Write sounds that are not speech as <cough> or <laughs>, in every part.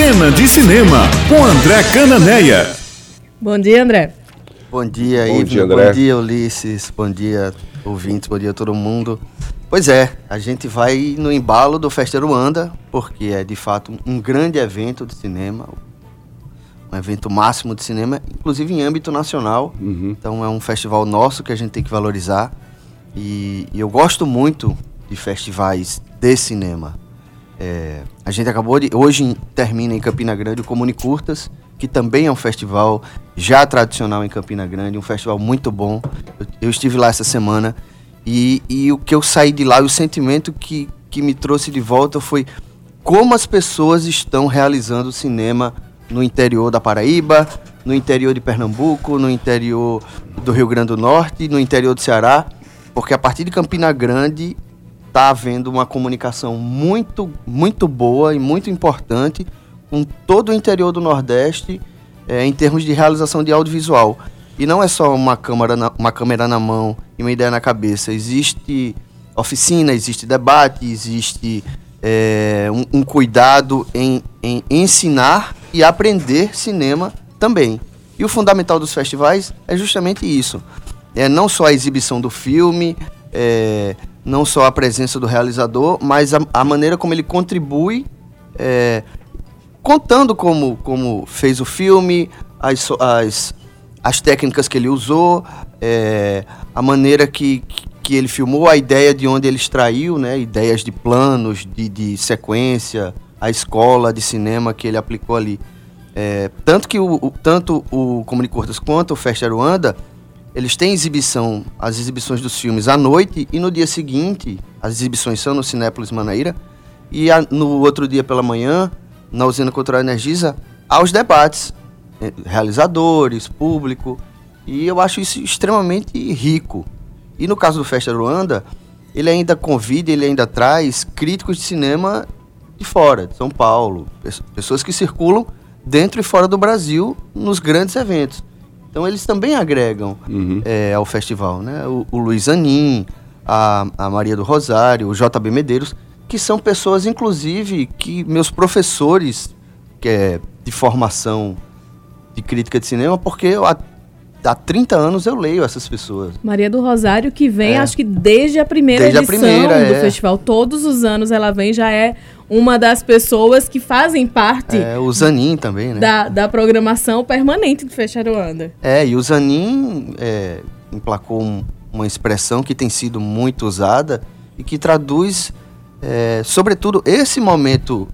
Cena de Cinema, com André Cananeia. Bom dia, André. Bom dia, Bom Ivne. dia, André. Bom dia, Ulisses. Bom dia, ouvintes. Bom dia, todo mundo. Pois é, a gente vai no embalo do Festa Ruanda, porque é de fato um grande evento de cinema, um evento máximo de cinema, inclusive em âmbito nacional. Uhum. Então é um festival nosso que a gente tem que valorizar. E, e eu gosto muito de festivais de cinema. É, a gente acabou de. Hoje termina em Campina Grande o Comune Curtas, que também é um festival já tradicional em Campina Grande, um festival muito bom. Eu, eu estive lá essa semana e, e o que eu saí de lá, o sentimento que, que me trouxe de volta foi como as pessoas estão realizando cinema no interior da Paraíba, no interior de Pernambuco, no interior do Rio Grande do Norte, no interior do Ceará, porque a partir de Campina Grande está havendo uma comunicação muito, muito boa e muito importante com todo o interior do Nordeste eh, em termos de realização de audiovisual. E não é só uma câmera, na, uma câmera na mão e uma ideia na cabeça. Existe oficina, existe debate, existe eh, um, um cuidado em, em ensinar e aprender cinema também. E o fundamental dos festivais é justamente isso. É não só a exibição do filme, é, não só a presença do realizador, mas a, a maneira como ele contribui, é, contando como, como fez o filme, as, as, as técnicas que ele usou, é, a maneira que, que ele filmou, a ideia de onde ele extraiu, né, ideias de planos, de, de sequência, a escola de cinema que ele aplicou ali. É, tanto que o, o- tanto o Comunicurtas quanto o Festa Ruanda, eles têm exibição, as exibições dos filmes à noite e no dia seguinte, as exibições são no Cinépolis Manaíra, e a- no outro dia pela manhã, na Usina Cultural Energisa, há os debates, eh, realizadores, público, e eu acho isso extremamente rico. E no caso do Festa Ruanda, ele ainda convida, ele ainda traz críticos de cinema de fora, de São Paulo, pes- pessoas que circulam dentro e fora do Brasil nos grandes eventos. Então eles também agregam Uhum. eh, ao festival, né? O, o Luiz Anin, a, a Maria do Rosário, o JB Medeiros, que são pessoas, inclusive, que meus professores que é de formação de crítica de cinema, porque eu, há, há 30 anos eu leio essas pessoas. Maria do Rosário, que vem, É. acho que desde a primeira Desde a edição primeira, do é. festival. Todos os anos ela vem, já é uma das pessoas que fazem parte É, o Zanin também, né? da, da programação permanente do Festa Ruanda. É, e o Zanin é, emplacou um- uma expressão que tem sido muito usada e que traduz, é, sobretudo, esse momento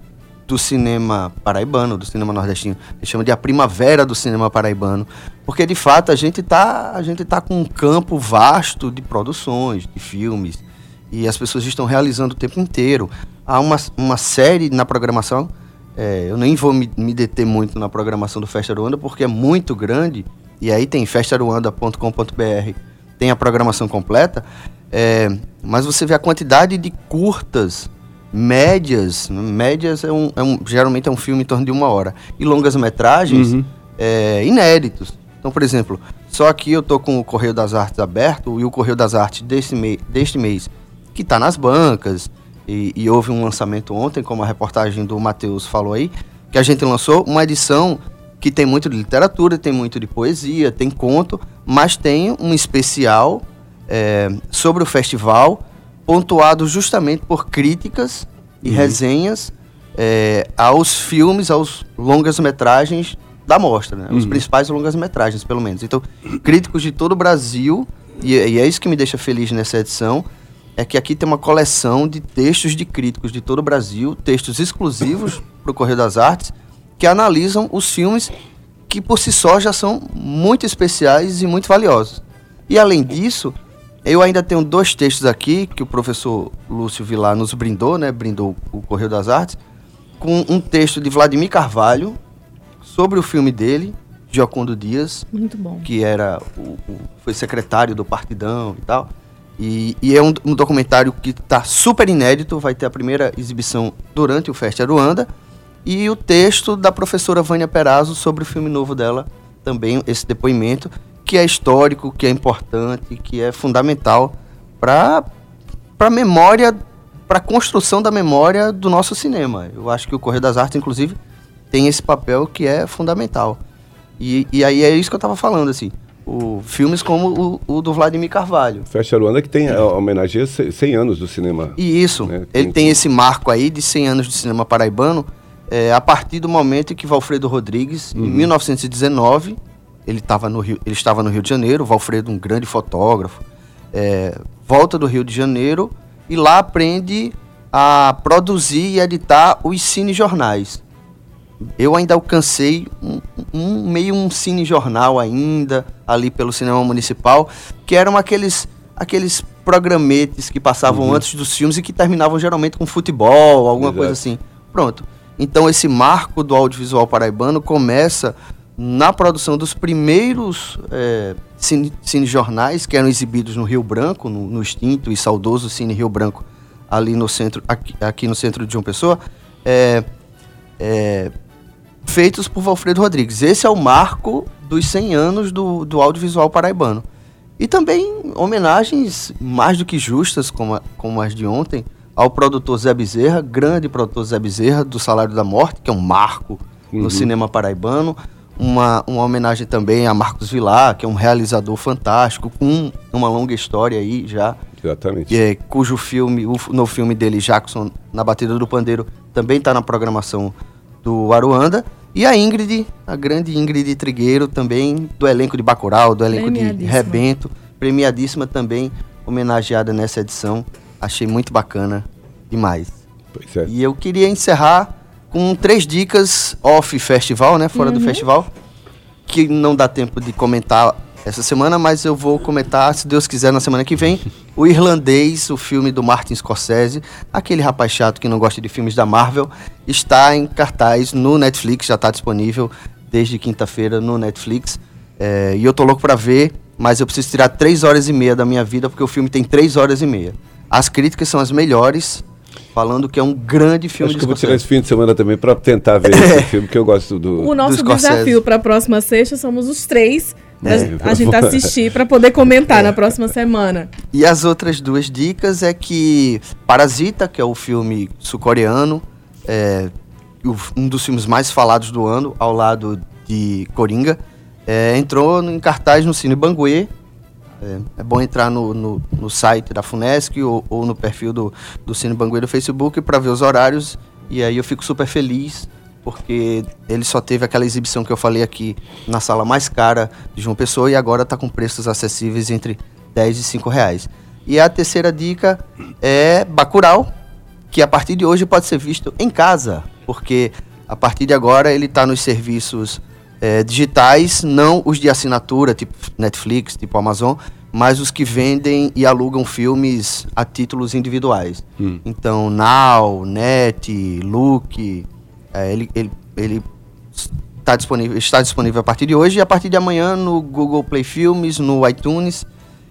do cinema paraibano, do cinema nordestino. Ele chama de a primavera do cinema paraibano. Porque, de fato, a gente tá, a gente tá com um campo vasto de produções, de filmes, e as pessoas estão realizando o tempo inteiro. Há uma, uma série na programação, é, eu nem vou me, me deter muito na programação do Festa Ruanda, porque é muito grande, e aí tem festaruanda.com.br, tem a programação completa, é, mas você vê a quantidade de curtas, médias, médias é um, é um- geralmente é um filme em torno de uma hora, e longas metragens Uhum. é, inéditos. Então, por exemplo, só aqui eu tô com o Correio das Artes aberto e o Correio das Artes deste, deste mês, que está nas bancas, e, e houve um lançamento ontem, como a reportagem do Matheus falou aí, que a gente lançou uma edição que tem muito de literatura, tem muito de poesia, tem conto, mas tem um especial é, sobre o festival, pontuado justamente por críticas e resenhas é, aos filmes, aos longas-metragens da mostra, né? Os Uhum. principais longas-metragens, pelo menos. Então, críticos de todo o Brasil, e, e é isso que me deixa feliz nessa edição, é que aqui tem uma coleção de textos de críticos de todo o Brasil, textos exclusivos <laughs> para o Correio das Artes, que analisam os filmes que por si só já são muito especiais e muito valiosos. E além disso, eu ainda tenho dois textos aqui que o professor Lúcio Vilar nos brindou, né? Brindou o Correio das Artes, com um texto de Vladimir Carvalho sobre o filme dele, Giocondo Dias, Muito bom. que era o, o- foi secretário do Partidão e tal. E, e é um, um documentário que está super inédito, vai ter a primeira exibição durante o Festa Ruanda. E o texto da professora Vânia Perazzo sobre o filme novo dela, também esse depoimento, que é histórico, que é importante, que é fundamental para a memória, para a construção da memória do nosso cinema. Eu acho que o Correio das Artes, inclusive, tem esse papel que é fundamental. E, e aí é isso que eu estava falando, assim. O, filmes como o, o, do Vladimir Carvalho. Festa Luanda que tem a, homenageia 100 anos do cinema. E isso, né? ele tem esse marco aí de 100 anos de cinema paraibano, é, a partir do momento em que Valfredo Rodrigues, uhum. em 1919, ele, tava no Rio, ele estava no Rio de Janeiro, Valfredo, um grande fotógrafo, é, volta do Rio de Janeiro e lá aprende a produzir e editar os cinejornais eu ainda alcancei um, um, meio um cine jornal ainda ali pelo cinema municipal, que eram aqueles aqueles programetes que passavam uhum. antes dos filmes e que terminavam geralmente com futebol, alguma Exato. coisa assim. Pronto. Então esse marco do audiovisual paraibano começa na produção dos primeiros é, cine, cinejornais que eram exibidos no Rio Branco, no, no extinto e saudoso Cine Rio Branco, ali no centro, aqui, aqui no centro de João Pessoa. É, é, feitos por Valfredo Rodrigues. Esse é o marco dos 100 anos do, do audiovisual paraibano. E também homenagens mais do que justas, como, a, como as de ontem, ao produtor Zé Bezerra, grande produtor Zé Bezerra, do Salário da Morte, que é um marco uhum. no cinema paraibano. Uma, uma homenagem também a Marcos Vilar, que é um realizador fantástico, com uma longa história aí já. Exatamente. É, cujo filme, o novo filme dele, Jackson, na Batida do Pandeiro, também está na programação do Aruanda. E a Ingrid, a grande Ingrid Trigueiro, também do elenco de Bacurau, do elenco de Rebento, premiadíssima também, homenageada nessa edição. Achei muito bacana demais. É. E eu queria encerrar com três dicas off festival, né? Fora uhum. do festival. Que não dá tempo de comentar essa semana, mas eu vou comentar, se Deus quiser, na semana que vem, o Irlandês, o filme do Martin Scorsese, aquele rapaz chato que não gosta de filmes da Marvel, está em cartaz no Netflix, já está disponível desde quinta-feira no Netflix. É, e eu tô louco para ver, mas eu preciso tirar três horas e meia da minha vida, porque o filme tem três horas e meia. As críticas são as melhores, falando que é um grande filme Acho que eu vou tirar esse fim de semana também para tentar ver esse <laughs> filme, que eu gosto do. O nosso do desafio para a próxima sexta somos os três é, a gente assistir para poder comentar <laughs> é. na próxima semana. E as outras duas dicas é que Parasita, que é o filme sul-coreano, é, um dos filmes mais falados do ano, ao lado de Coringa, é, entrou em cartaz no Cine Banguê. É, é bom entrar no, no, no, site da Funesc ou, ou no perfil do, do Cine Banguê do Facebook para ver os horários. E aí eu fico super feliz porque ele só teve aquela exibição que eu falei aqui na sala mais cara de João Pessoa e agora está com preços acessíveis entre 10 e 5 reais. E a terceira dica é Bacurau, que a partir de hoje pode ser visto em casa, porque a partir de agora ele está nos serviços é, digitais, não os de assinatura, tipo Netflix, tipo Amazon, mas os que vendem e alugam filmes a títulos individuais. Hum. Então, Now, Net, Look, é, ele, ele, ele tá disponível, está disponível a partir de hoje e a partir de amanhã no Google Play Filmes, no iTunes.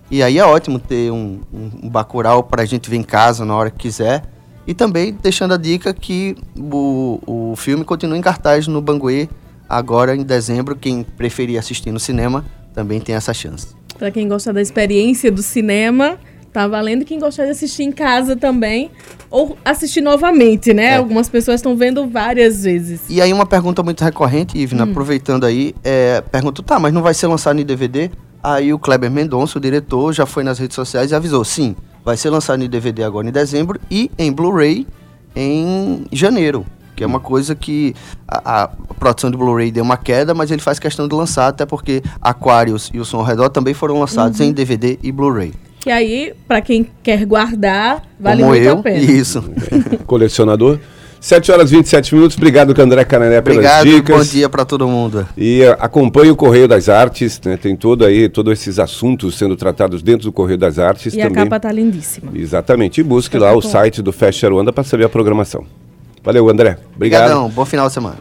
E aí é ótimo ter um, um, Bacurau para a gente ver em casa na hora que quiser. E também deixando a dica que o, o filme continua em cartaz no Banguê agora em dezembro. Quem preferir assistir no cinema também tem essa chance. Para quem gosta da experiência do cinema, Tá valendo quem gostar de assistir em casa também. Ou assistir novamente, né? É. Algumas pessoas estão vendo várias vezes. E aí uma pergunta muito recorrente, Ivna, hum. aproveitando aí, é, pergunta, tá, mas não vai ser lançado em DVD? Aí o Kleber Mendonça, o diretor, já foi nas redes sociais e avisou, sim, vai ser lançado em DVD agora em dezembro e em Blu-ray em janeiro. Que é uma coisa que a, a produção de Blu-ray deu uma queda, mas ele faz questão de lançar, até porque Aquarius e o Som ao Redor também foram lançados uhum. em DVD e Blu-ray que aí, para quem quer guardar, vale Como muito eu, a pena. Isso. <laughs> Colecionador. 7 horas e 27 minutos. Obrigado, André Canané, pelas Obrigado, dicas. bom dia para todo mundo. E uh, acompanhe o Correio das Artes, né? Tem todo aí, todos esses assuntos sendo tratados dentro do Correio das Artes. E também. a capa tá lindíssima. Exatamente. E busque lá o site do Fest Aruanda para saber a programação. Valeu, André. Obrigado. Obrigadão. Bom final de semana.